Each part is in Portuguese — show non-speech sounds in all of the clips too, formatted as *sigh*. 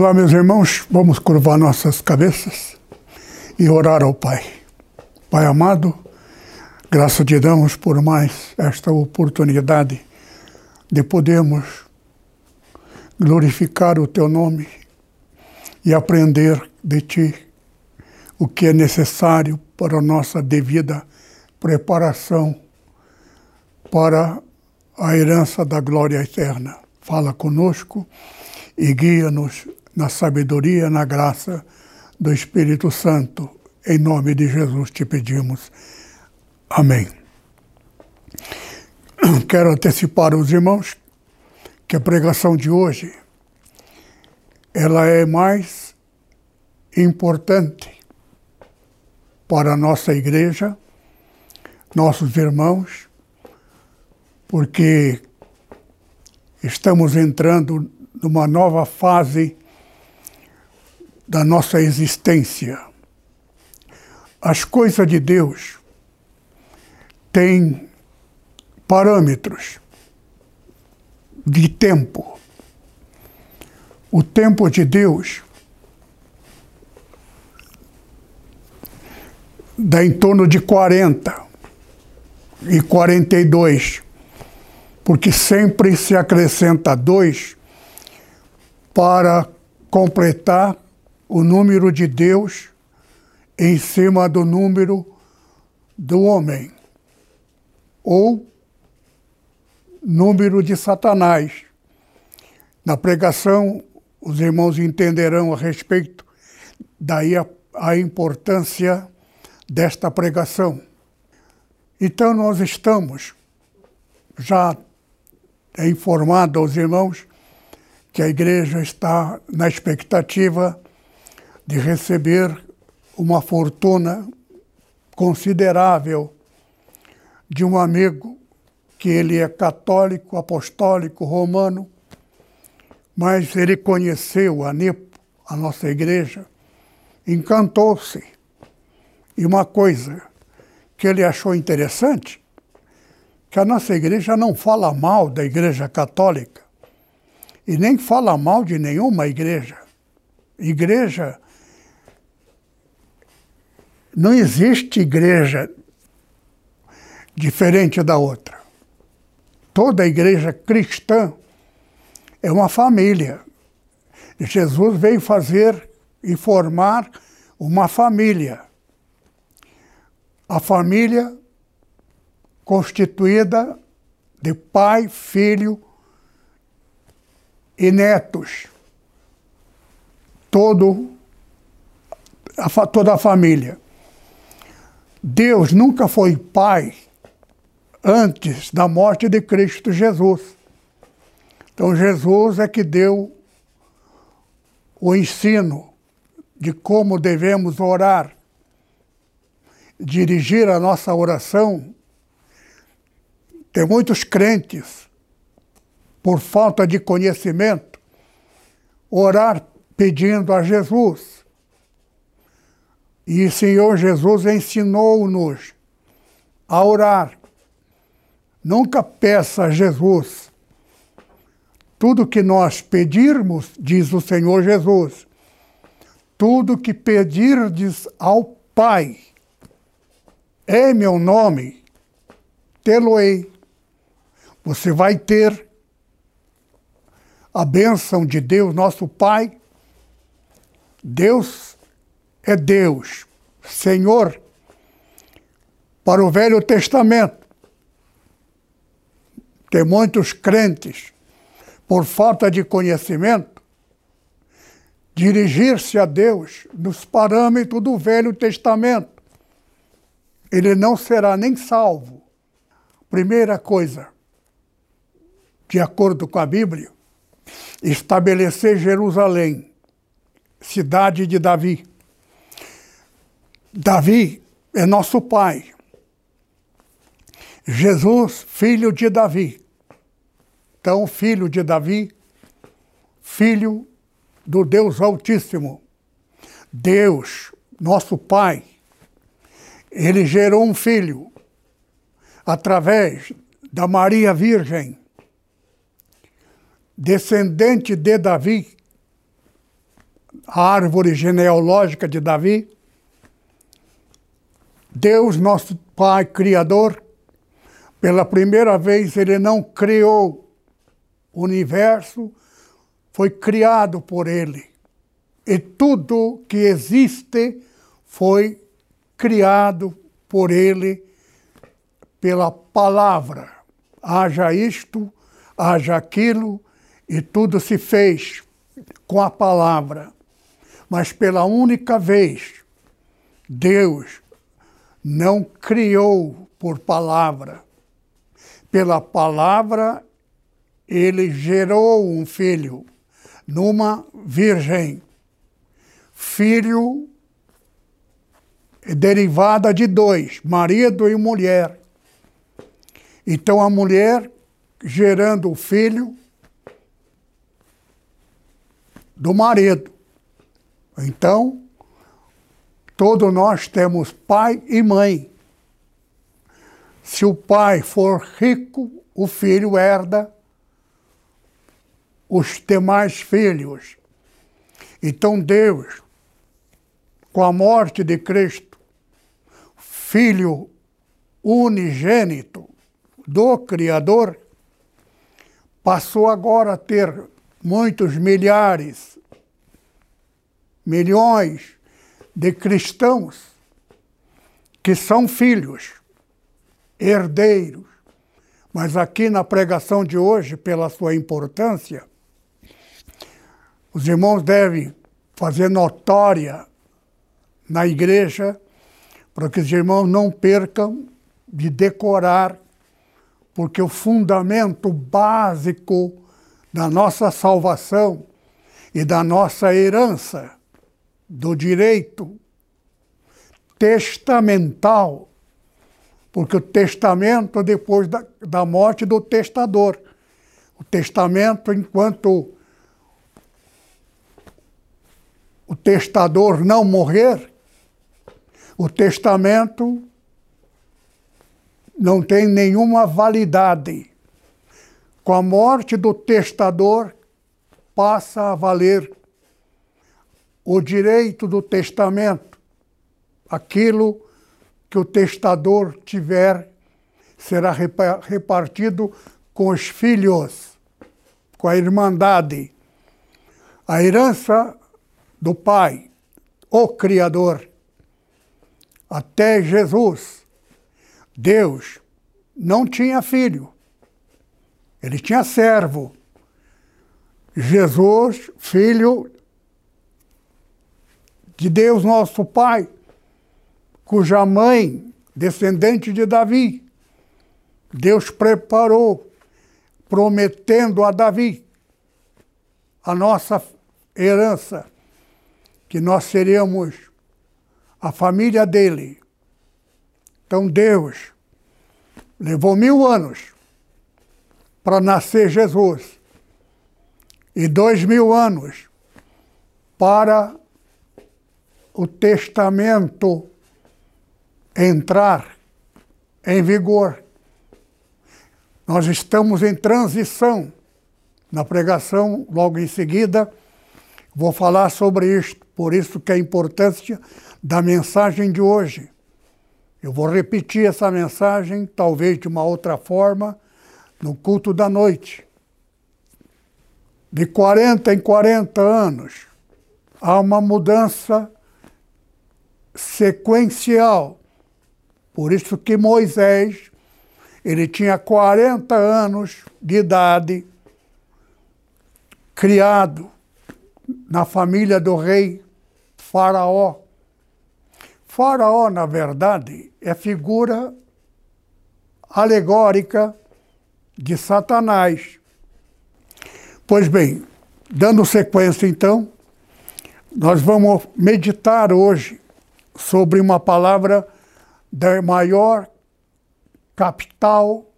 Olá, meus irmãos, vamos curvar nossas cabeças e orar ao Pai. Pai amado, graças te damos por mais esta oportunidade de podermos glorificar o teu nome e aprender de ti o que é necessário para a nossa devida preparação para a herança da glória eterna. Fala conosco e guia-nos na sabedoria, na graça do Espírito Santo. Em nome de Jesus te pedimos. Amém. *clears throat* Quero antecipar os irmãos que a pregação de hoje ela é mais importante para a nossa igreja, nossos irmãos, porque estamos entrando numa nova fase da nossa existência. As coisas de Deus têm parâmetros de tempo. O tempo de Deus dá em torno de 40 e 42, porque sempre se acrescenta dois para completar o número de Deus em cima do número do homem, ou número de Satanás. Na pregação, os irmãos entenderão a respeito, daí a, a importância desta pregação. Então, nós estamos já é informado aos irmãos que a igreja está na expectativa de receber uma fortuna considerável de um amigo que ele é católico, apostólico, romano, mas ele conheceu a NEPO, a nossa igreja, encantou-se. E uma coisa que ele achou interessante, que a nossa igreja não fala mal da igreja católica e nem fala mal de nenhuma igreja. Igreja não existe igreja diferente da outra. Toda igreja cristã é uma família. Jesus veio fazer e formar uma família. A família constituída de pai, filho e netos. Todo, a, toda a família. Deus nunca foi pai antes da morte de Cristo Jesus. Então, Jesus é que deu o ensino de como devemos orar, dirigir a nossa oração. Tem muitos crentes, por falta de conhecimento, orar pedindo a Jesus e o Senhor Jesus ensinou-nos a orar. Nunca peça a Jesus. Tudo que nós pedirmos, diz o Senhor Jesus, tudo que pedirdes ao Pai, em meu nome, tê-lo-ei. Você vai ter a bênção de Deus, nosso Pai. Deus é Deus, Senhor, para o Velho Testamento. Tem muitos crentes, por falta de conhecimento, dirigir-se a Deus nos parâmetros do Velho Testamento. Ele não será nem salvo. Primeira coisa, de acordo com a Bíblia, estabelecer Jerusalém, cidade de Davi. Davi é nosso pai. Jesus, filho de Davi. Então, filho de Davi, filho do Deus Altíssimo. Deus, nosso Pai, ele gerou um filho através da Maria Virgem, descendente de Davi, a árvore genealógica de Davi. Deus, nosso Pai Criador, pela primeira vez, ele não criou o universo, foi criado por ele. E tudo que existe foi criado por ele pela palavra. Haja isto, haja aquilo, e tudo se fez com a palavra. Mas pela única vez, Deus não criou por palavra. Pela palavra, ele gerou um filho numa virgem. Filho derivada de dois, marido e mulher. Então a mulher gerando o filho do marido. Então, todos nós temos pai e mãe. Se o pai for rico, o filho herda os demais filhos. Então Deus, com a morte de Cristo, Filho unigênito do Criador, passou agora a ter muitos milhares, milhões de cristãos que são filhos, herdeiros. Mas aqui na pregação de hoje, pela sua importância, os irmãos devem fazer notória na igreja para que os irmãos não percam de decorar, porque o fundamento básico da nossa salvação e da nossa herança, do direito testamental, porque o testamento depois da, da morte do testador. O testamento, enquanto o testador não morrer, o testamento não tem nenhuma validade. Com a morte do testador, passa a valer o direito do testamento. Aquilo que o testador tiver será repartido com os filhos, com a irmandade. A herança do Pai, o Criador, até Jesus, Deus não tinha filho, ele tinha servo. Jesus, filho de Deus nosso Pai, cuja mãe, descendente de Davi, Deus preparou, prometendo a Davi a nossa herança que nós seríamos a família dele. Então Deus levou mil anos para nascer Jesus e dois mil anos para o testamento entrar em vigor. Nós estamos em transição. Na pregação, logo em seguida, vou falar sobre isto. Por isso que a importância da mensagem de hoje. Eu vou repetir essa mensagem, talvez de uma outra forma, no culto da noite. De 40 em 40 anos, há uma mudança sequencial. Por isso que Moisés, ele tinha 40 anos de idade, criado na família do rei Faraó. Faraó, na verdade, é figura alegórica de Satanás. Pois bem, dando sequência então, nós vamos meditar hoje sobre uma palavra da maior capital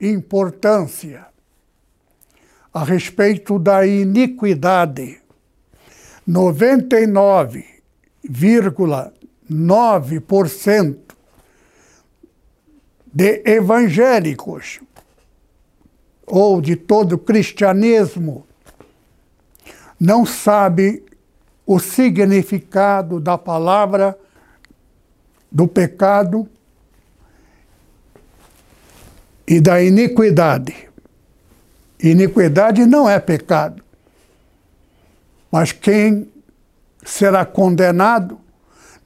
importância a respeito da iniquidade. 99,9% de evangélicos ou de todo o cristianismo não sabe o significado da palavra do pecado e da iniquidade. Iniquidade não é pecado. Mas quem será condenado?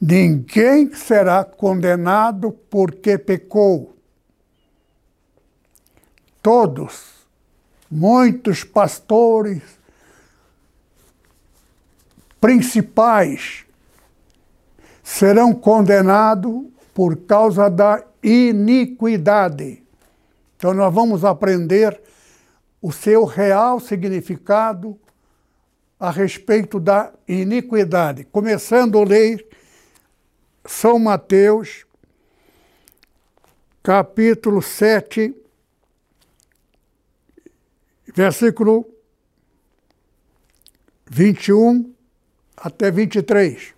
Ninguém será condenado porque pecou. Todos, muitos pastores principais serão condenados por causa da iniquidade. Então, nós vamos aprender o seu real significado a respeito da iniquidade. Começando a ler São Mateus, capítulo 7, versículo 21 até 23.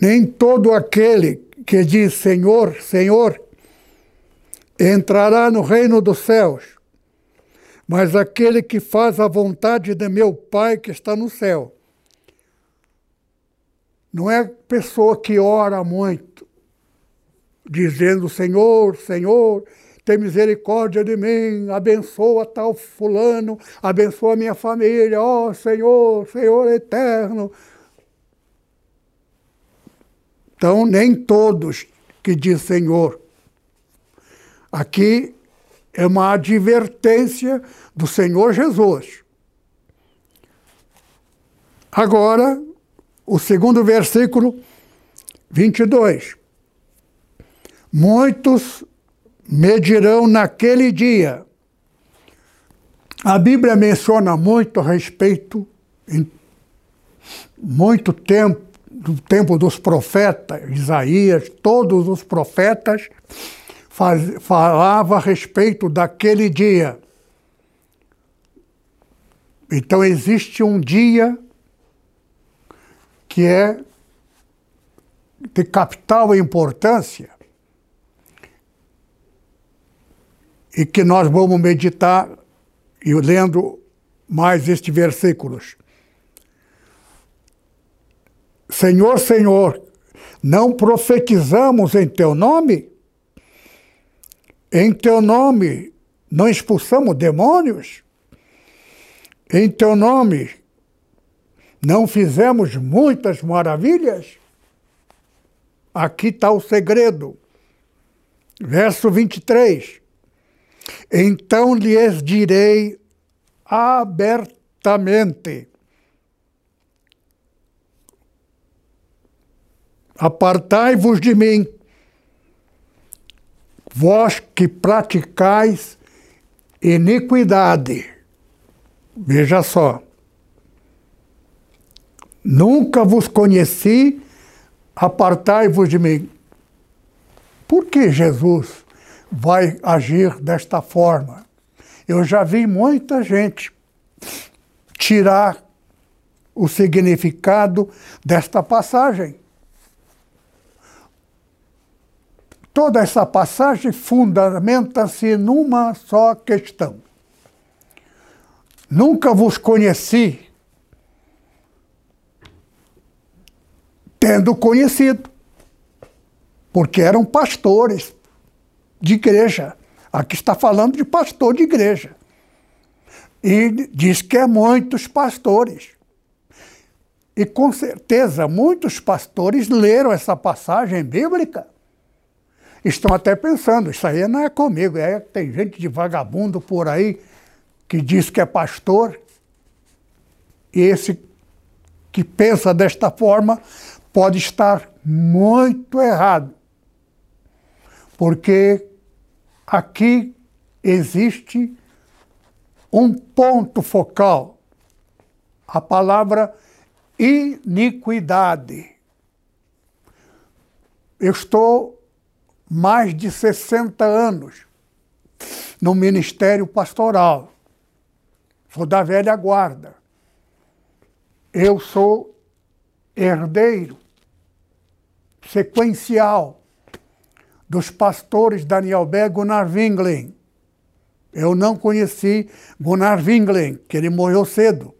Nem todo aquele que diz Senhor, Senhor, entrará no reino dos céus, mas aquele que faz a vontade de meu Pai que está no céu. Não é pessoa que ora muito, dizendo Senhor, Senhor, tem misericórdia de mim, abençoa tal fulano, abençoa minha família, ó oh, Senhor, Senhor eterno, então, nem todos que diz Senhor. Aqui é uma advertência do Senhor Jesus. Agora, o segundo versículo, 22. Muitos medirão naquele dia. A Bíblia menciona muito a respeito, em muito tempo, do tempo dos profetas, Isaías, todos os profetas faz, falavam a respeito daquele dia. Então existe um dia que é de capital importância e que nós vamos meditar e lendo mais estes versículos. Senhor, Senhor, não profetizamos em teu nome? Em teu nome não expulsamos demônios? Em teu nome não fizemos muitas maravilhas? Aqui está o segredo. Verso 23. Então lhes direi abertamente: Apartai-vos de mim, vós que praticais iniquidade. Veja só. Nunca vos conheci, apartai-vos de mim. Por que Jesus vai agir desta forma? Eu já vi muita gente tirar o significado desta passagem. Toda essa passagem fundamenta-se numa só questão. Nunca vos conheci, tendo conhecido, porque eram pastores de igreja. Aqui está falando de pastor de igreja. E diz que é muitos pastores. E com certeza muitos pastores leram essa passagem bíblica estão até pensando, isso aí não é comigo, é tem gente de vagabundo por aí que diz que é pastor, e esse que pensa desta forma pode estar muito errado. Porque aqui existe um ponto focal, a palavra iniquidade. Eu estou mais de 60 anos no ministério pastoral. Sou da velha guarda. Eu sou herdeiro sequencial dos pastores Daniel Bé Gunnar Winglen. Eu não conheci Gunnar Winglen, que ele morreu cedo.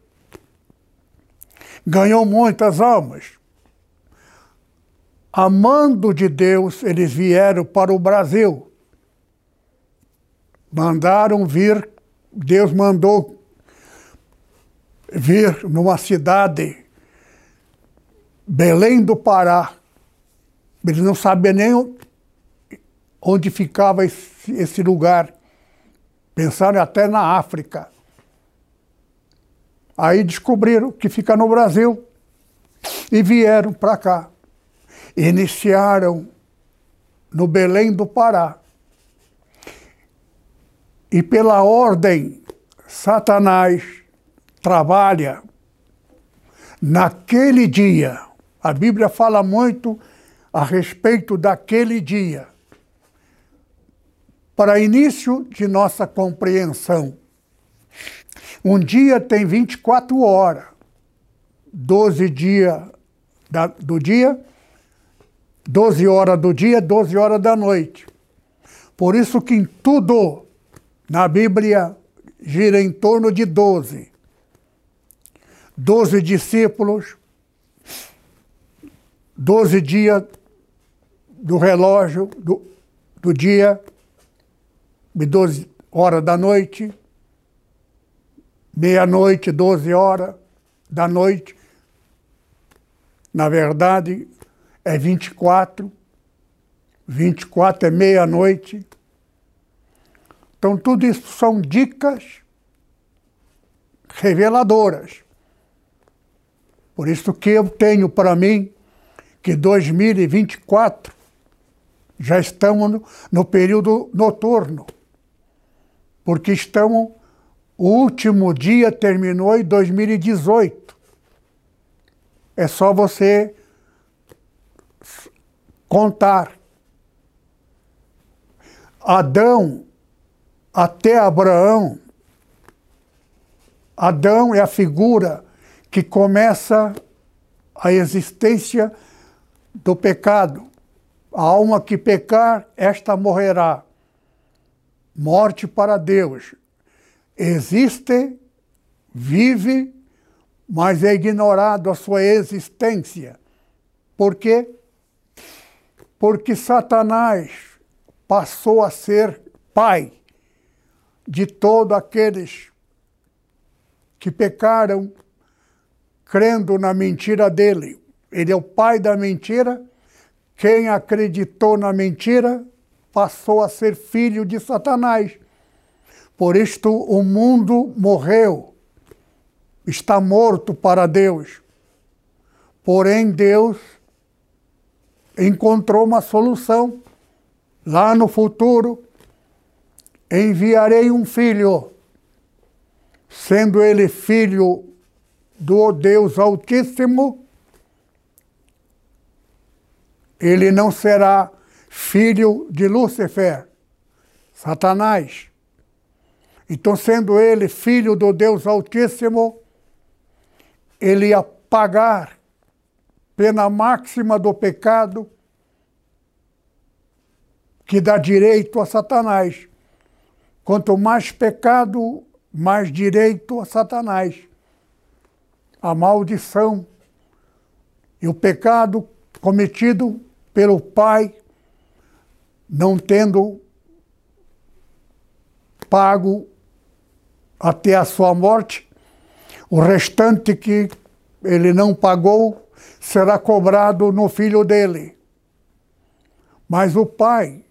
Ganhou muitas almas. Amando de Deus, eles vieram para o Brasil. Mandaram vir, Deus mandou vir numa cidade, Belém do Pará. Eles não sabiam nem onde ficava esse, esse lugar. Pensaram até na África. Aí descobriram que fica no Brasil e vieram para cá. Iniciaram no Belém do Pará. E pela ordem, Satanás trabalha naquele dia. A Bíblia fala muito a respeito daquele dia para início de nossa compreensão. Um dia tem 24 horas, 12 dias do dia, 12 horas do dia, 12 horas da noite. Por isso que em tudo na Bíblia gira em torno de 12. 12 discípulos, 12 dias do relógio do, do dia, 12 horas da noite, meia-noite, 12 horas da noite. Na verdade, é 24. 24 é meia-noite. Então, tudo isso são dicas reveladoras. Por isso que eu tenho para mim que 2024 já estamos no, no período noturno porque estamos. O último dia terminou em 2018. É só você contar. Adão até Abraão. Adão é a figura que começa a existência do pecado. A alma que pecar, esta morrerá morte para Deus. Existe, vive, mas é ignorado a sua existência. Por quê? Porque Satanás passou a ser pai de todos aqueles que pecaram crendo na mentira dele. Ele é o pai da mentira. Quem acreditou na mentira passou a ser filho de Satanás. Por isto o mundo morreu, está morto para Deus. Porém, Deus encontrou uma solução. Lá no futuro, enviarei um filho, sendo ele filho do Deus Altíssimo, ele não será filho de Lúcifer, Satanás. Então, sendo ele filho do Deus Altíssimo, ele ia pagar pena máxima do pecado que dá direito a Satanás. Quanto mais pecado, mais direito a Satanás. A maldição e o pecado cometido pelo pai não tendo pago até a sua morte, o restante que ele não pagou será cobrado no filho dele. Mas o pai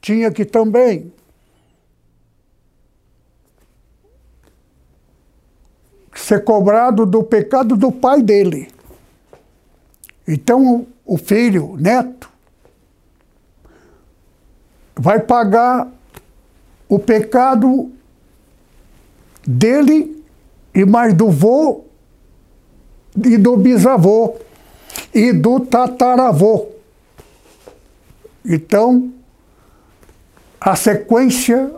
tinha que também ser cobrado do pecado do pai dele. Então o filho, neto, vai pagar o pecado dele e mais do vô e do bisavô e do tataravô. Então, a sequência,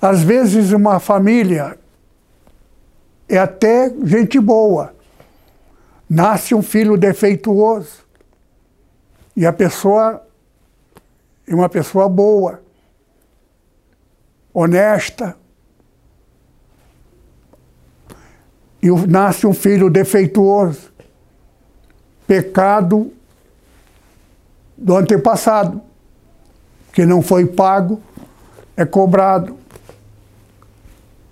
às vezes uma família é até gente boa. Nasce um filho defeituoso e a pessoa é uma pessoa boa, honesta. E nasce um filho defeituoso, pecado do antepassado, que não foi pago, é cobrado.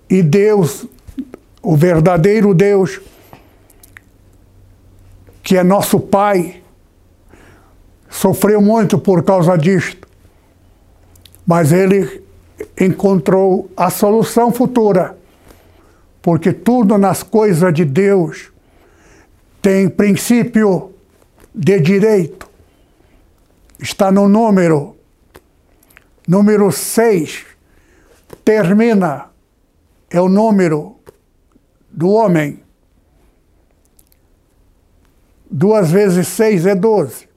E Deus, o verdadeiro Deus, que é nosso Pai, sofreu muito por causa disto, mas ele encontrou a solução futura, porque tudo nas coisas de Deus tem princípio de direito. Está no número. Número 6 termina, é o número do homem. Duas vezes seis é doze.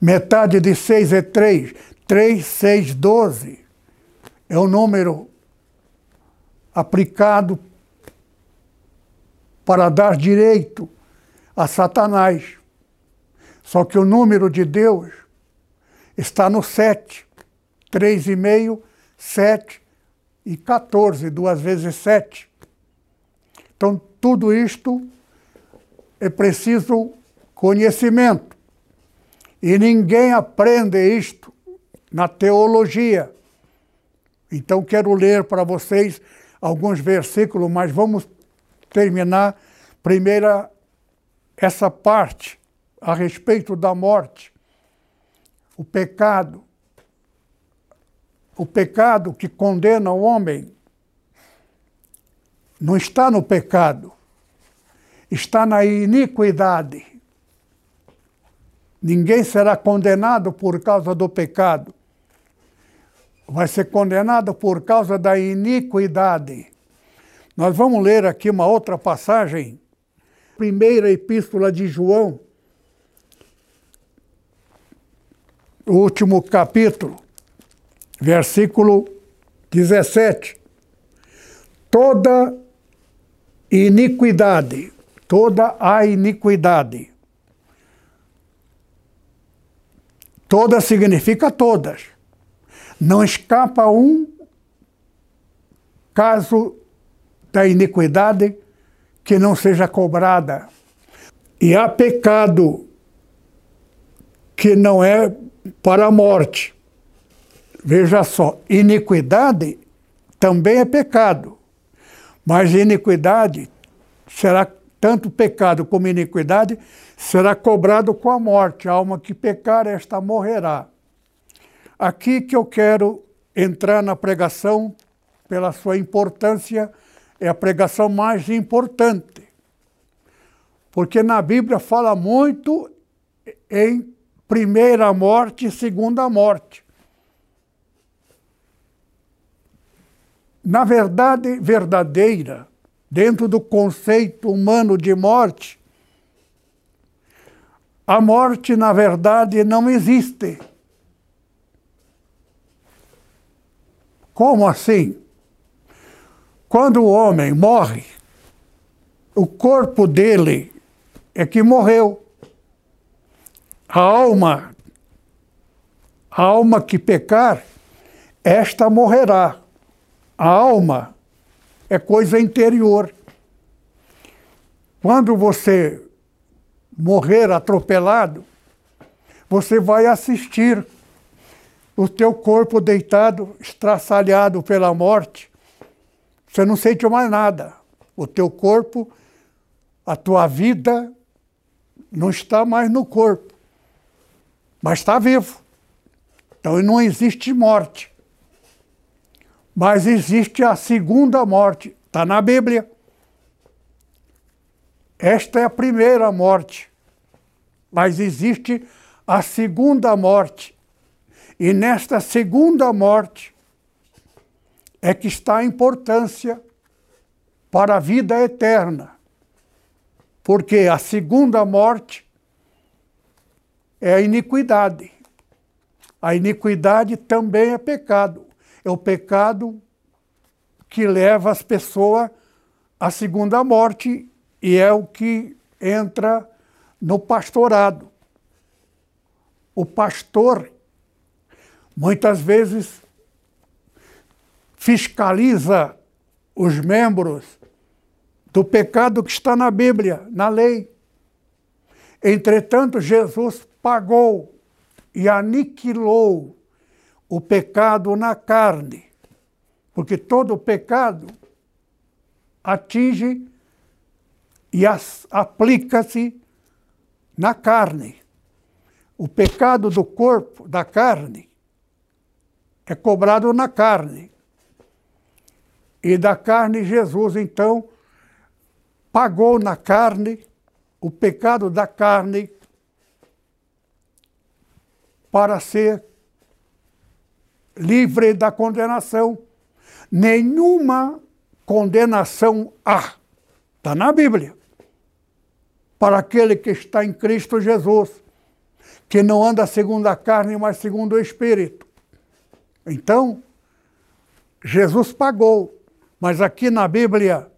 Metade de 6 é 3. 3, 6, 12. É o número aplicado para dar direito a Satanás. Só que o número de Deus está no 7. 3,5, 7 e 14, duas vezes 7. Então, tudo isto é preciso conhecimento. E ninguém aprende isto na teologia. Então quero ler para vocês alguns versículos, mas vamos terminar primeira essa parte a respeito da morte. O pecado. O pecado que condena o homem não está no pecado, está na iniquidade. Ninguém será condenado por causa do pecado. Vai ser condenado por causa da iniquidade. Nós vamos ler aqui uma outra passagem. Primeira epístola de João, último capítulo, versículo 17. Toda iniquidade, toda a iniquidade Toda significa todas. Não escapa um caso da iniquidade que não seja cobrada. E há pecado que não é para a morte. Veja só, iniquidade também é pecado, mas iniquidade será tanto pecado como iniquidade será cobrado com a morte. A alma que pecar, esta morrerá. Aqui que eu quero entrar na pregação, pela sua importância, é a pregação mais importante. Porque na Bíblia fala muito em primeira morte e segunda morte. Na verdade verdadeira, dentro do conceito humano de morte, a morte, na verdade, não existe. Como assim? Quando o homem morre, o corpo dele é que morreu. A alma, a alma que pecar, esta morrerá. A alma é coisa interior. Quando você morrer atropelado, você vai assistir o teu corpo deitado, estraçalhado pela morte. Você não sente mais nada. O teu corpo, a tua vida, não está mais no corpo, mas está vivo. Então não existe morte. Mas existe a segunda morte, está na Bíblia. Esta é a primeira morte. Mas existe a segunda morte. E nesta segunda morte, é que está a importância para a vida eterna. Porque a segunda morte é a iniquidade. A iniquidade também é pecado. É o pecado que leva as pessoas à segunda morte e é o que entra no pastorado. O pastor, muitas vezes, fiscaliza os membros do pecado que está na Bíblia, na lei. Entretanto, Jesus pagou e aniquilou o pecado na carne, porque todo pecado atinge e aplica-se na carne. O pecado do corpo, da carne, é cobrado na carne. E da carne, Jesus, então, pagou na carne o pecado da carne para ser livre da condenação. Nenhuma condenação há. Está na Bíblia. Para aquele que está em Cristo Jesus, que não anda segundo a carne, mas segundo o Espírito. Então, Jesus pagou, mas aqui na Bíblia,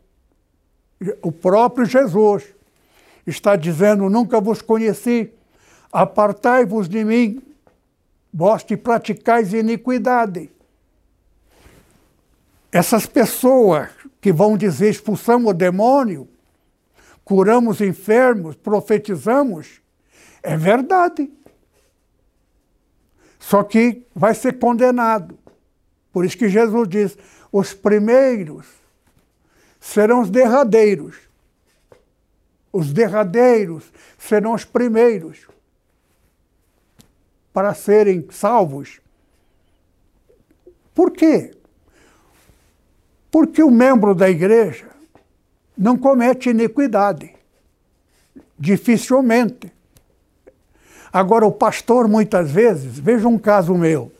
o próprio Jesus está dizendo: Nunca vos conheci, apartai-vos de mim, vós que praticais iniquidade. Essas pessoas que vão dizer expulsamos o demônio, curamos enfermos, profetizamos, é verdade. Só que vai ser condenado. Por isso que Jesus diz: os primeiros serão os derradeiros. Os derradeiros serão os primeiros para serem salvos. Por quê? Porque o membro da igreja não comete iniquidade. Dificilmente. Agora, o pastor, muitas vezes, veja um caso meu.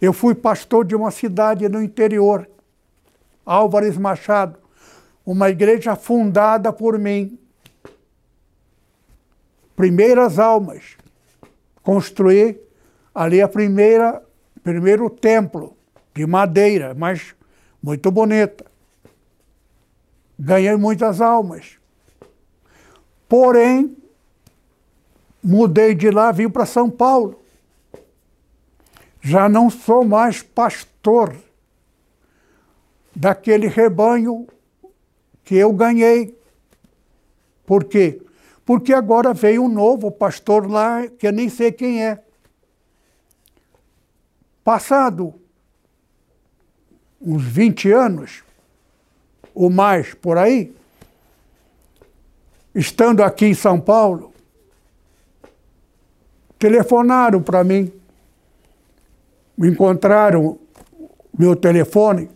Eu fui pastor de uma cidade no interior, Álvares Machado, uma igreja fundada por mim. Primeiras almas construí ali a primeira, primeiro templo de madeira, mas muito bonita. Ganhei muitas almas. Porém, mudei de lá, vim para São Paulo. Já não sou mais pastor daquele rebanho que eu ganhei. Por quê? porque agora veio um novo pastor lá que eu nem sei quem é. Passado uns 20 anos, ou mais por aí, estando aqui em São Paulo, telefonaram para mim, encontraram meu telefone,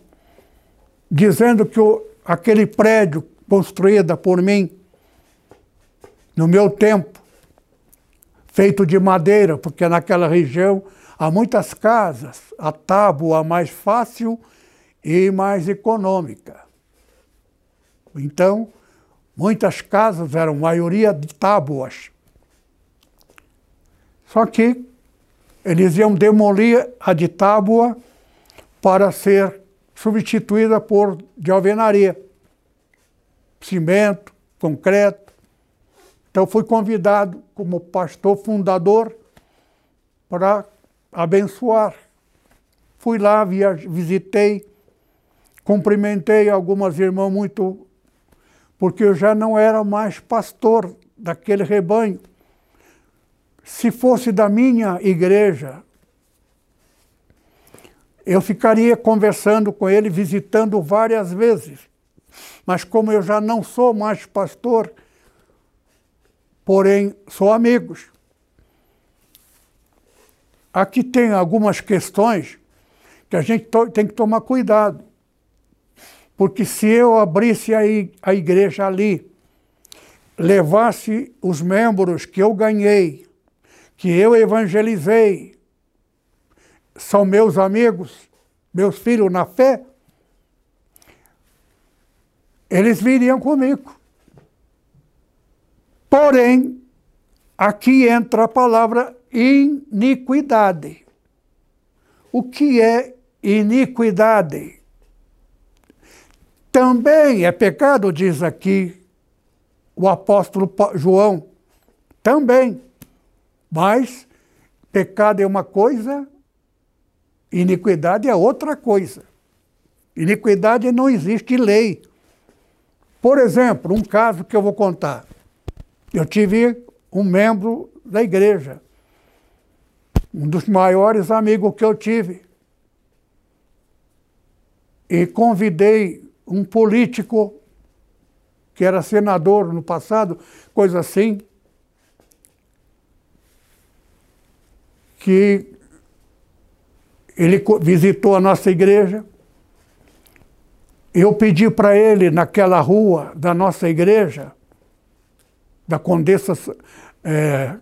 dizendo que aquele prédio construído por mim no meu tempo, feito de madeira, porque naquela região há muitas casas, a tábua mais fácil e mais econômica. Então, muitas casas eram maioria de tábuas. Só que eles iam demolir a de tábua para ser substituída por de alvenaria, cimento, concreto. Então fui convidado como pastor fundador para abençoar. Fui lá, visitei, cumprimentei algumas irmãs muito, porque eu já não era mais pastor daquele rebanho. Se fosse da minha igreja, eu ficaria conversando com ele, visitando várias vezes. Mas como eu já não sou mais pastor, porém são amigos. Aqui tem algumas questões que a gente tem que tomar cuidado. Porque se eu abrisse a igreja ali, levasse os membros que eu ganhei, que eu evangelizei, são meus amigos, meus filhos na fé, eles viriam comigo. Porém, aqui entra a palavra iniquidade. O que é iniquidade? Também é pecado, diz aqui o apóstolo João. Também. Mas pecado é uma coisa, iniquidade é outra coisa. Iniquidade não existe lei. Por exemplo, um caso que eu vou contar. Eu tive um membro da igreja, um dos maiores amigos que eu tive. E convidei um político que era senador no passado, coisa assim, que ele visitou a nossa igreja. Eu pedi para ele, naquela rua da nossa igreja, da Condessa é,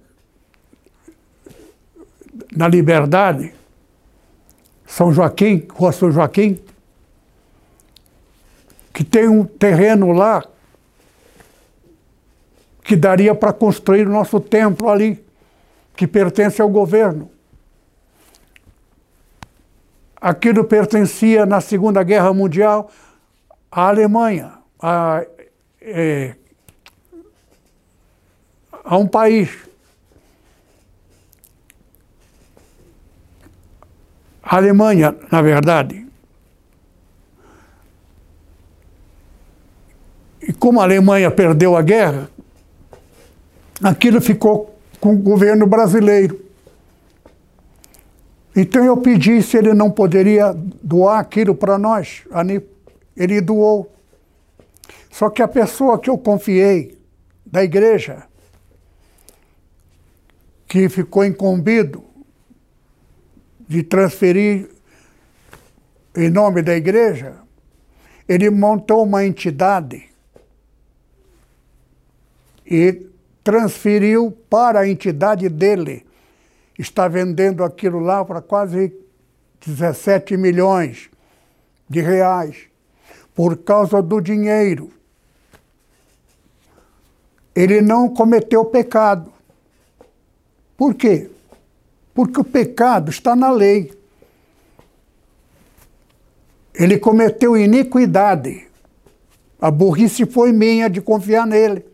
na Liberdade, São Joaquim, Rua São Joaquim, que tem um terreno lá que daria para construir o nosso templo ali, que pertence ao governo. Aquilo pertencia na Segunda Guerra Mundial à Alemanha, a, é, a um país. A Alemanha, na verdade. E como a Alemanha perdeu a guerra, aquilo ficou com o governo brasileiro. Então eu pedi se ele não poderia doar aquilo para nós. Ele doou. Só que a pessoa que eu confiei da igreja, que ficou incumbido de transferir em nome da igreja, ele montou uma entidade e transferiu para a entidade dele. Está vendendo aquilo lá para quase 17 milhões de reais por causa do dinheiro. Ele não cometeu pecado. Por quê? Porque o pecado está na lei. Ele cometeu iniquidade. A burrice foi minha de confiar nele.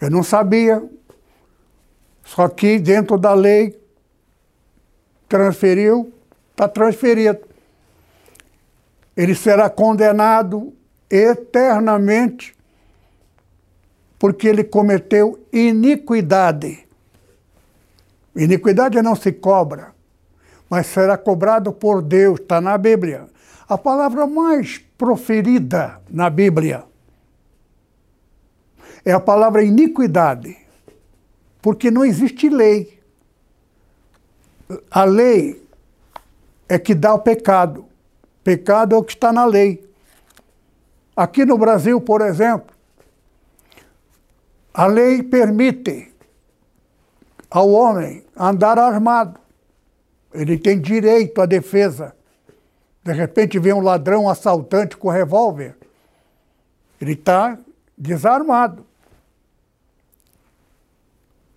Eu não sabia. Só que dentro da lei transferiu, está transferido. Ele será condenado eternamente porque ele cometeu iniquidade. Iniquidade não se cobra, mas será cobrado por Deus, está na Bíblia. A palavra mais proferida na Bíblia é a palavra iniquidade, porque não existe lei. A lei é que dá o pecado. Pecado é o que está na lei. Aqui no Brasil, por exemplo, a lei permite ao homem andar armado. Ele tem direito à defesa. De repente vem um ladrão, assaltante com revólver. Ele está desarmado.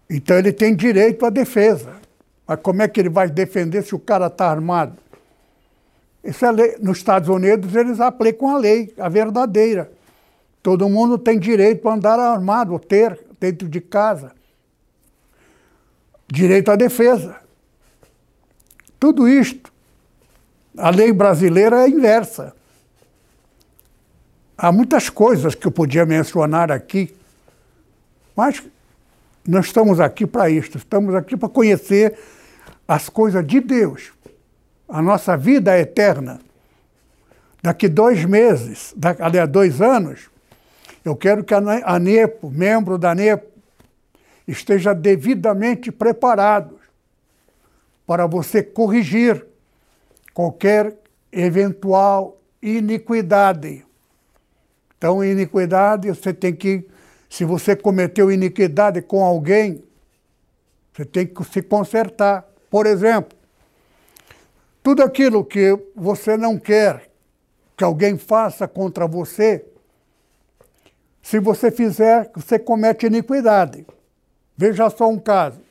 Então ele tem direito à defesa. Mas como é que ele vai defender se o cara está armado? Isso é lei. Nos Estados Unidos eles aplicam a lei, a verdadeira. Todo mundo tem direito a andar armado, ter dentro de casa. Direito à defesa. Tudo isto. A lei brasileira é inversa. Há muitas coisas que eu podia mencionar aqui, mas nós estamos aqui para isto, estamos aqui para conhecer as coisas de Deus. A nossa vida é eterna. Daqui dois meses, aliás, dois anos, eu quero que a NEPO, membro da NEPO, esteja devidamente preparado para você corrigir qualquer eventual iniquidade. Então, iniquidade, você tem que, se você cometeu iniquidade com alguém, você tem que se consertar. Por exemplo, Tudo aquilo que você não quer que alguém faça contra você, se você fizer, você comete iniquidade. Veja só um caso.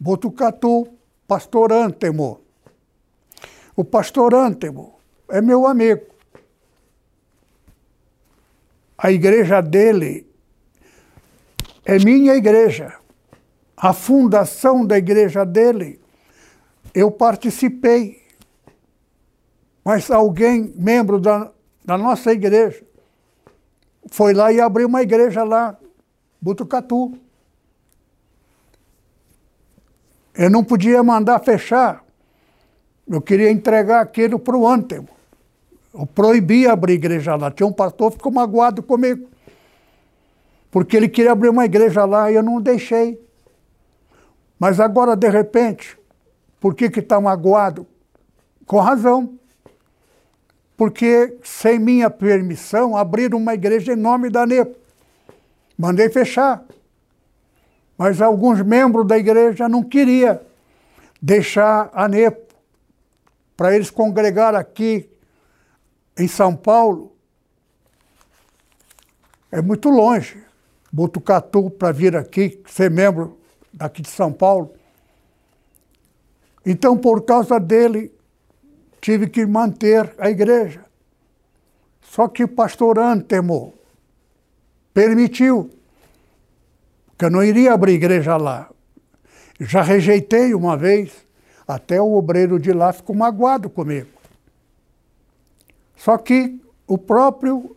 Botucatu, pastor Antemo. O pastor Antemo é meu amigo. A igreja dele é minha igreja. A fundação da igreja dele, eu participei. Mas alguém, membro da, da nossa igreja, foi lá e abriu uma igreja lá, Butucatu. Eu não podia mandar fechar. Eu queria entregar aquilo para o Antemo. Eu proibi abrir igreja lá. Tinha um pastor que ficou magoado comigo. Porque ele queria abrir uma igreja lá e eu não deixei. Mas agora, de repente, por que está magoado? Com razão. Porque, sem minha permissão, abriram uma igreja em nome da NEPO. Mandei fechar. Mas alguns membros da igreja não queriam deixar a NEPO para eles congregar aqui em São Paulo. É muito longe. Botucatu para vir aqui, ser membro daqui de São Paulo. Então, por causa dele, tive que manter a igreja. Só que o pastor Antemo permitiu que eu não iria abrir igreja lá. Já rejeitei uma vez, até o obreiro de lá ficou magoado comigo. Só que o próprio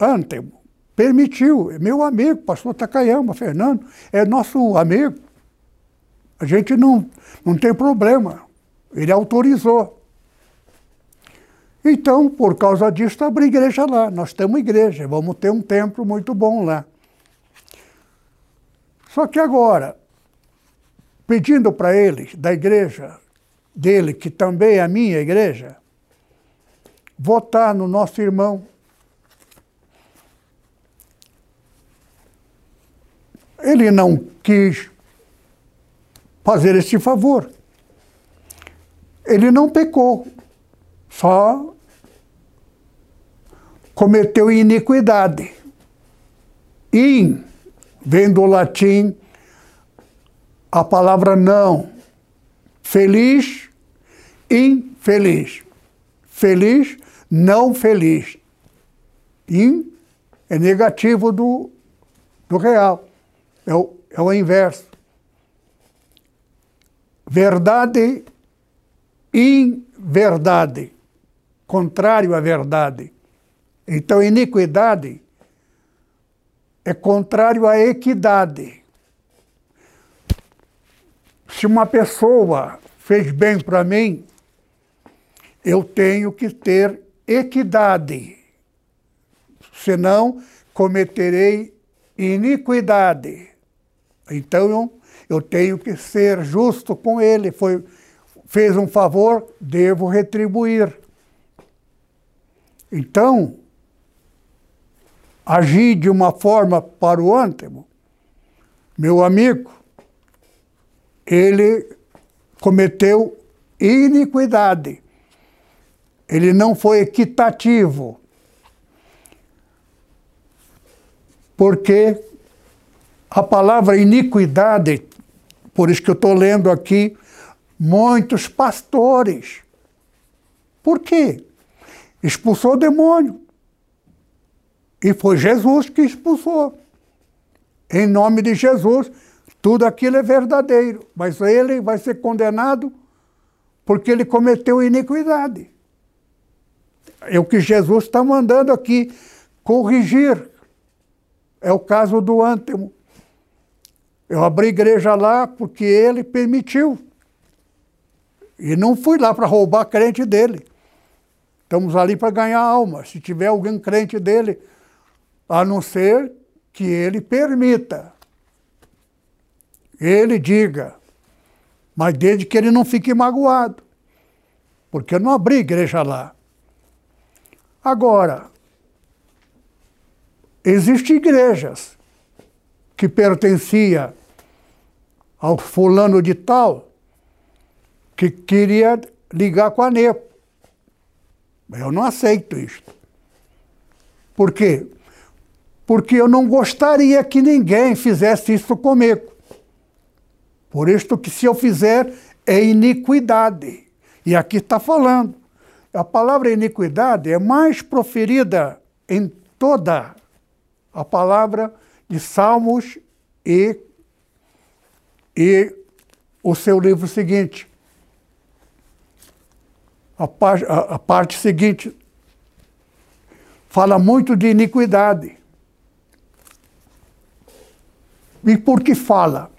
Antemo permitiu, é meu amigo, pastor Takayama, Fernando, é nosso amigo. A gente não, não tem problema. Ele autorizou. Então, por causa disso, abre igreja lá. Nós temos igreja, vamos ter um templo muito bom lá. Só que agora, pedindo para eles, da igreja dele, que também é a minha igreja, votar no nosso irmão Ele não quis fazer esse favor. Ele não pecou, só cometeu iniquidade. In vem do latim a palavra não. Feliz, infeliz. Feliz, não feliz. In é negativo do, do real. É o, é o inverso. Verdade, inverdade. Contrário à verdade. Então, iniquidade é contrário à equidade. Se uma pessoa fez bem para mim, eu tenho que ter equidade. Senão, cometerei iniquidade. Então eu, eu tenho que ser justo com ele. Foi, fez um favor, devo retribuir. Então, agir de uma forma para o ântimo, meu amigo, ele cometeu iniquidade. Ele não foi equitativo. Porque a palavra iniquidade, por isso que eu estou lendo aqui, muitos pastores. Por quê? Expulsou o demônio. E foi Jesus que expulsou. Em nome de Jesus, tudo aquilo é verdadeiro. Mas ele vai ser condenado porque ele cometeu iniquidade. É o que Jesus está mandando aqui corrigir. É o caso do Antemo. Eu abri igreja lá porque ele permitiu. E não fui lá para roubar crente dele. Estamos ali para ganhar alma. Se tiver alguém crente dele, a não ser que ele permita. Ele diga. Mas desde que ele não fique magoado. Porque eu não abri igreja lá. Agora, existem igrejas que pertencia ao fulano de tal, que queria ligar com a NEPO. Eu não aceito isto. Por quê? Porque eu não gostaria que ninguém fizesse isso comigo. Por isto que se eu fizer é iniquidade. E aqui está falando. A palavra iniquidade é mais proferida em toda a palavra de Salmos e, e o seu livro seguinte. A, a, a parte seguinte fala muito de iniquidade. E por que fala?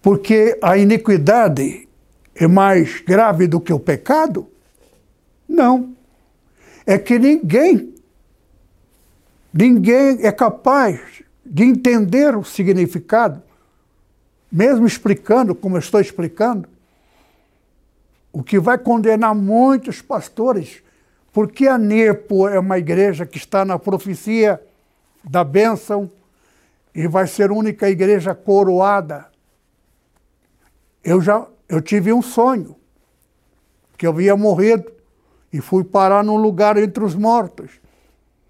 Porque a iniquidade é mais grave do que o pecado? Não. É que ninguém, ninguém é capaz de entender o significado, mesmo explicando como eu estou explicando, o que vai condenar muitos pastores, porque a Nepo é uma igreja que está na profecia da bênção e vai ser a única igreja coroada. Eu já eu tive um sonho que eu havia morrido e fui parar num lugar entre os mortos.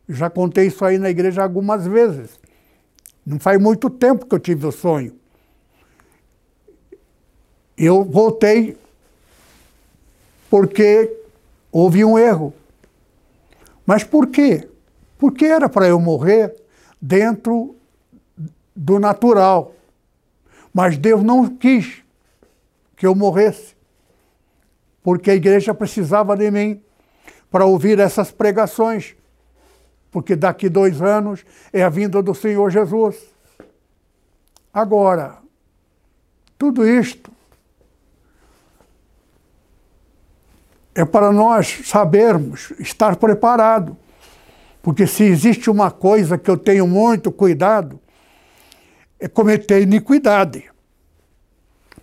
Já contei isso aí na igreja algumas vezes. Não faz muito tempo que eu tive o sonho. Eu voltei porque houve um erro. Mas por quê? Porque era para eu morrer dentro do natural. Mas Deus não quis que eu morresse, porque a igreja precisava de mim para ouvir essas pregações, porque daqui dois anos é a vinda do Senhor Jesus. Agora, tudo isto é para nós sabermos, estar preparado. Porque se existe uma coisa que eu tenho muito cuidado, é cometer iniquidade.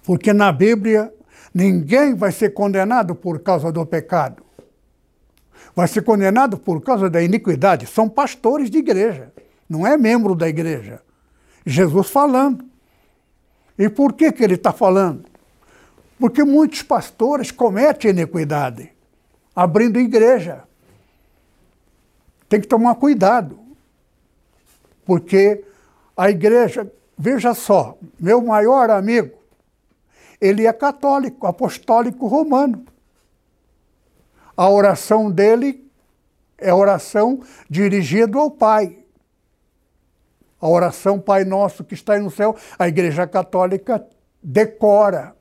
Porque na Bíblia ninguém vai ser condenado por causa do pecado vai ser condenado por causa da iniquidade. São pastores de igreja, não é membro da igreja. Jesus falando. E por que, que ele está falando? Porque muitos pastores cometem iniquidade, abrindo igreja. Tem que tomar cuidado, porque a igreja, veja só, meu maior amigo, ele é católico, apostólico romano. A oração dele é oração dirigida ao Pai. A oração Pai Nosso que está no céu, a Igreja Católica decora.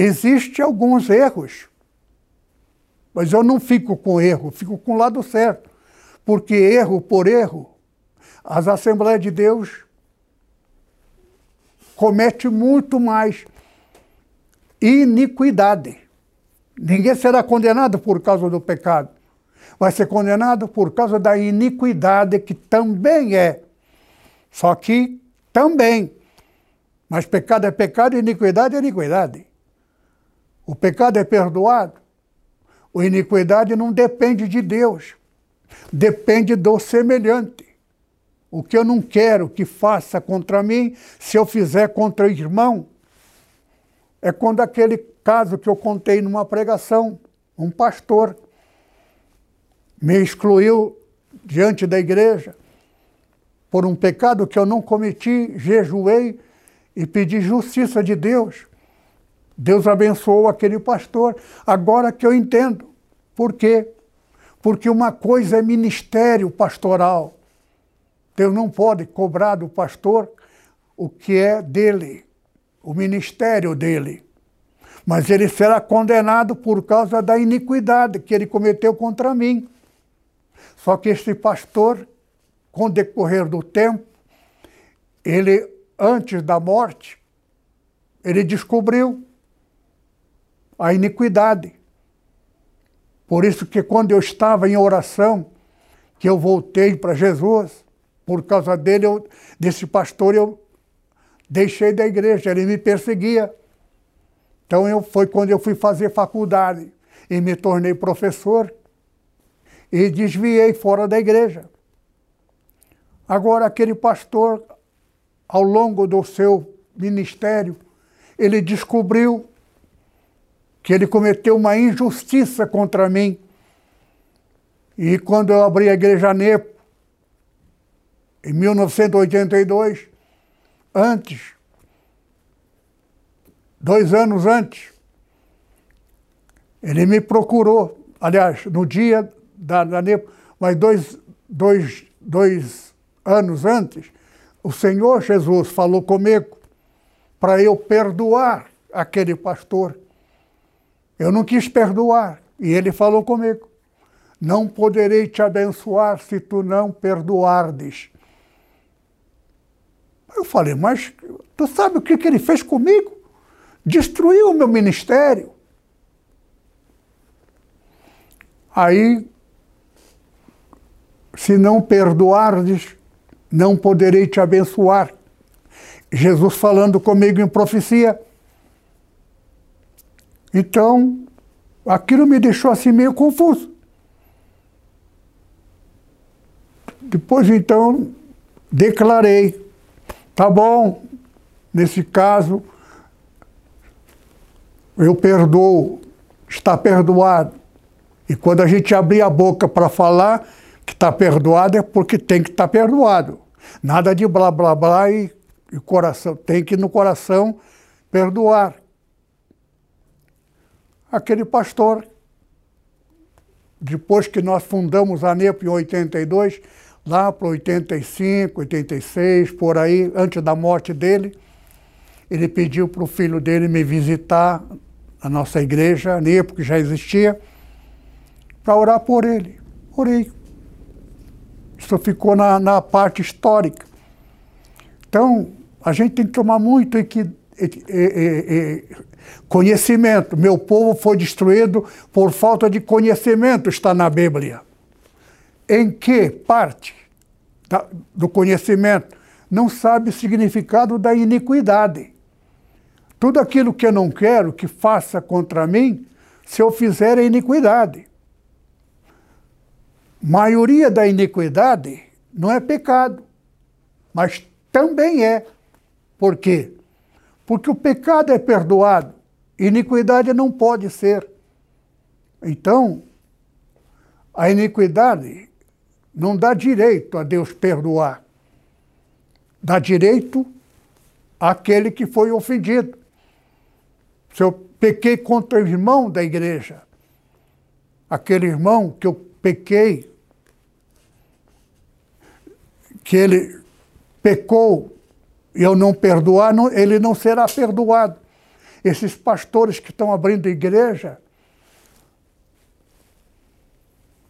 Existem alguns erros, mas eu não fico com erro, fico com o lado certo. Porque erro por erro, as Assembleias de Deus cometem muito mais iniquidade. Ninguém será condenado por causa do pecado. Vai ser condenado por causa da iniquidade, que também é. Só que também. Mas pecado é pecado iniquidade é iniquidade. O pecado é perdoado. A iniquidade não depende de Deus. Depende do semelhante. O que eu não quero que faça contra mim, se eu fizer contra o irmão, é quando aquele caso que eu contei numa pregação. Um pastor me excluiu diante da igreja por um pecado que eu não cometi, jejuei e pedi justiça de Deus. Deus abençoou aquele pastor. Agora que eu entendo. Por quê? Porque uma coisa é ministério pastoral. Deus não pode cobrar do pastor o que é dele, o ministério dele mas ele será condenado por causa da iniquidade que ele cometeu contra mim. Só que este pastor, com o decorrer do tempo, ele, antes da morte, ele descobriu a iniquidade. Por isso que quando eu estava em oração, que eu voltei para Jesus, por causa dele, eu, desse pastor, eu deixei da igreja, ele me perseguia. Então eu, foi quando eu fui fazer faculdade e me tornei professor e desviei fora da igreja. Agora, aquele pastor, ao longo do seu ministério, ele descobriu que ele cometeu uma injustiça contra mim. E quando eu abri a igreja Nepo, em 1982, antes, dois anos antes, ele me procurou, aliás, no dia da, da Nepo, mas dois, dois, dois anos antes, o Senhor Jesus falou comigo para eu perdoar aquele pastor. Eu não quis perdoar. E ele falou comigo: Não poderei te abençoar se tu não perdoardes. Eu falei, mas tu sabe o que, que ele fez comigo? Destruiu o meu ministério. Aí, se não perdoardes, não poderei te abençoar. Jesus falando comigo em profecia. Então, aquilo me deixou assim meio confuso. Depois, então, declarei: tá bom, nesse caso, eu perdoo, está perdoado. E quando a gente abrir a boca para falar que está perdoado, é porque tem que estar tá perdoado. Nada de blá blá blá e, e coração. Tem que no coração perdoar. Aquele pastor, depois que nós fundamos a NEP em 82, lá para 85, 86, por aí, antes da morte dele, ele pediu para o filho dele me visitar a nossa igreja, a NEP, que já existia, para orar por ele. Orei. Isso ficou na, na parte histórica. Então, a gente tem que tomar muito conhecimento. Meu povo foi destruído por falta de conhecimento, está na Bíblia. Em que parte do conhecimento? Não sabe o significado da iniquidade. Tudo aquilo que eu não quero que faça contra mim, se eu fizer é iniquidade maioria da iniquidade não é pecado, mas também é. Por quê? Porque o pecado é perdoado, iniquidade não pode ser. Então, a iniquidade não dá direito a Deus perdoar. Dá direito àquele que foi ofendido. Se eu pequei contra o irmão da igreja, aquele irmão que eu pequei, que ele pecou eu não perdoar, não, ele não será perdoado. Esses pastores que estão abrindo igreja,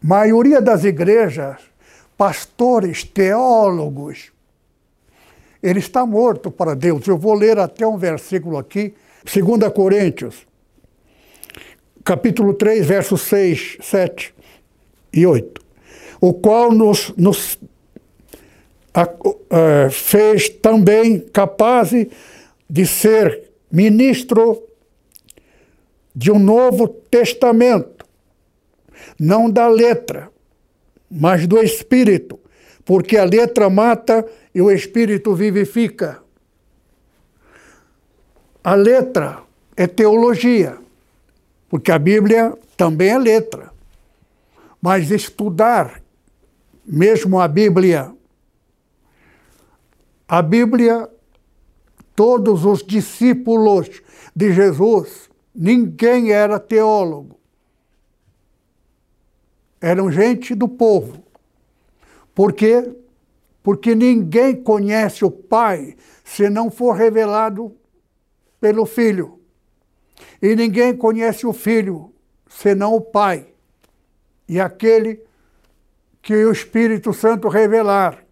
maioria das igrejas, pastores, teólogos, ele está morto para Deus. Eu vou ler até um versículo aqui, 2 Coríntios, capítulo 3, versos 6, 7 e 8, o qual nos, nos a, fez também capazes de ser ministro de um novo testamento, não da letra, mas do espírito, porque a letra mata e o espírito vivifica. A letra é teologia, porque a Bíblia também é letra. Mas estudar mesmo a Bíblia, a Bíblia, todos os discípulos de Jesus, ninguém era teólogo. Eram gente do povo. Por quê? Porque ninguém conhece o Pai se não for revelado pelo Filho. E ninguém conhece o Filho senão o Pai e aquele que o Espírito Santo revelar.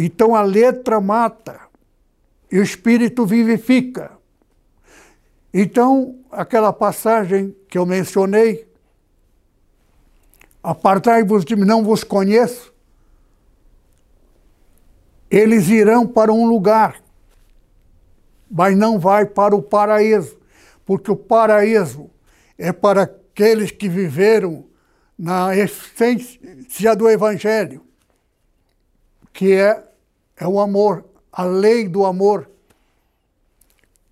Então a letra mata e o Espírito vivifica. Então, aquela passagem que eu mencionei, apartai-vos de mim, não vos conheço, eles irão para um lugar, mas não vai para o paraíso, porque o paraíso é para aqueles que viveram na essência do Evangelho, que é, é o amor, a lei do amor.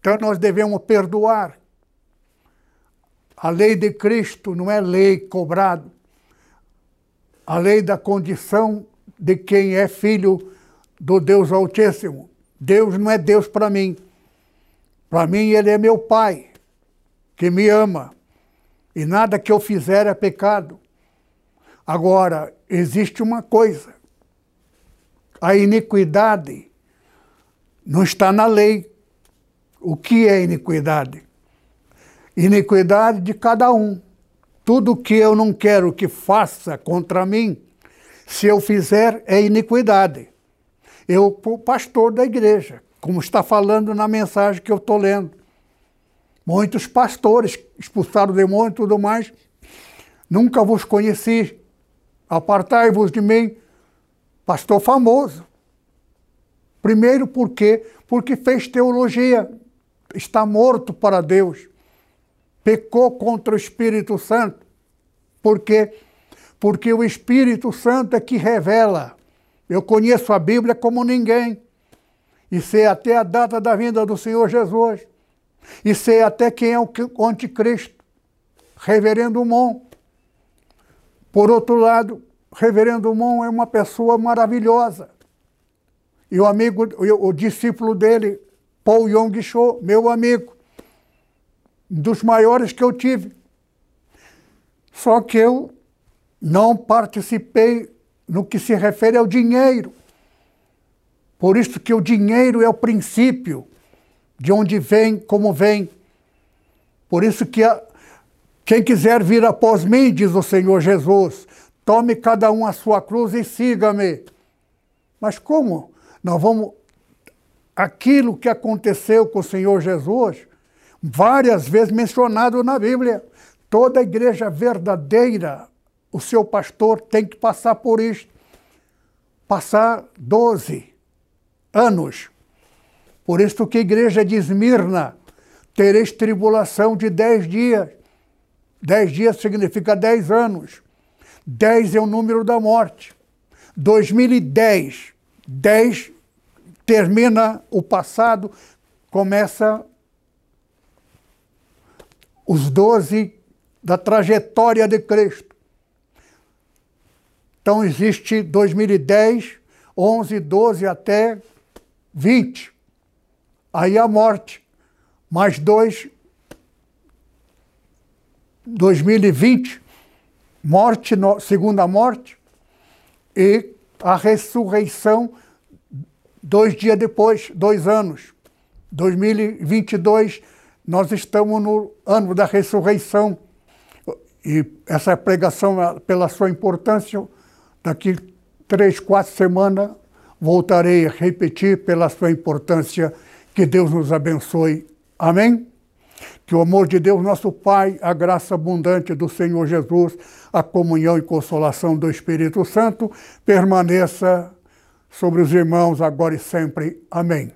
Então nós devemos perdoar. A lei de Cristo não é lei cobrado. A lei da condição de quem é filho do Deus Altíssimo. Deus não é Deus para mim. Para mim, Ele é meu Pai, que me ama. E nada que eu fizer é pecado. Agora, existe uma coisa: a iniquidade não está na lei. O que é iniquidade? Iniquidade de cada um. Tudo que eu não quero que faça contra mim, se eu fizer, é iniquidade. Eu, o pastor da igreja, como está falando na mensagem que eu estou lendo. Muitos pastores expulsaram o demônio e tudo mais. Nunca vos conheci. Apartai-vos de mim. Pastor famoso. Primeiro, por quê? Porque fez teologia. Está morto para Deus. Pecou contra o Espírito Santo. Por quê? Porque o Espírito Santo é que revela. Eu conheço a Bíblia como ninguém. E sei até a data da vinda do Senhor Jesus. E sei até quem é o anticristo. Reverendo Mon. Por outro lado, Reverendo Mon é uma pessoa maravilhosa. E o amigo, o, discípulo dele, Paul Yong Cho, meu amigo, dos maiores que eu tive. Só que eu não participei no que se refere ao dinheiro. Por isso que o dinheiro é o princípio de onde vem, como vem. Por isso que a, quem quiser vir após mim, diz o Senhor Jesus, tome cada um a sua cruz e siga-me. Mas como? Nós vamos. Aquilo que aconteceu com o Senhor Jesus, várias vezes mencionado na Bíblia. Toda igreja verdadeira, o seu pastor tem que passar por isso. Passar 12 anos. Por isso que a igreja de Esmirna tereis tribulação de 10 dias. 10 dias significa 10 anos. 10 é o número da morte. 2010, 10 termina o passado, começa os doze da trajetória de Cristo. Então existe 2010, 11, 12 até 20. Aí a morte. Mais dois, 2020, morte, segunda morte, e a ressurreição dois dias depois, dois anos. 2022, nós estamos no ano da ressurreição. E essa pregação, pela sua importância, daqui três, quatro semanas, voltarei a repetir pela sua importância. Que Deus nos abençoe. Amém? Que o amor de Deus, nosso Pai, a graça abundante do Senhor Jesus, a comunhão e consolação do Espírito Santo permaneça sobre os irmãos agora e sempre. Amém.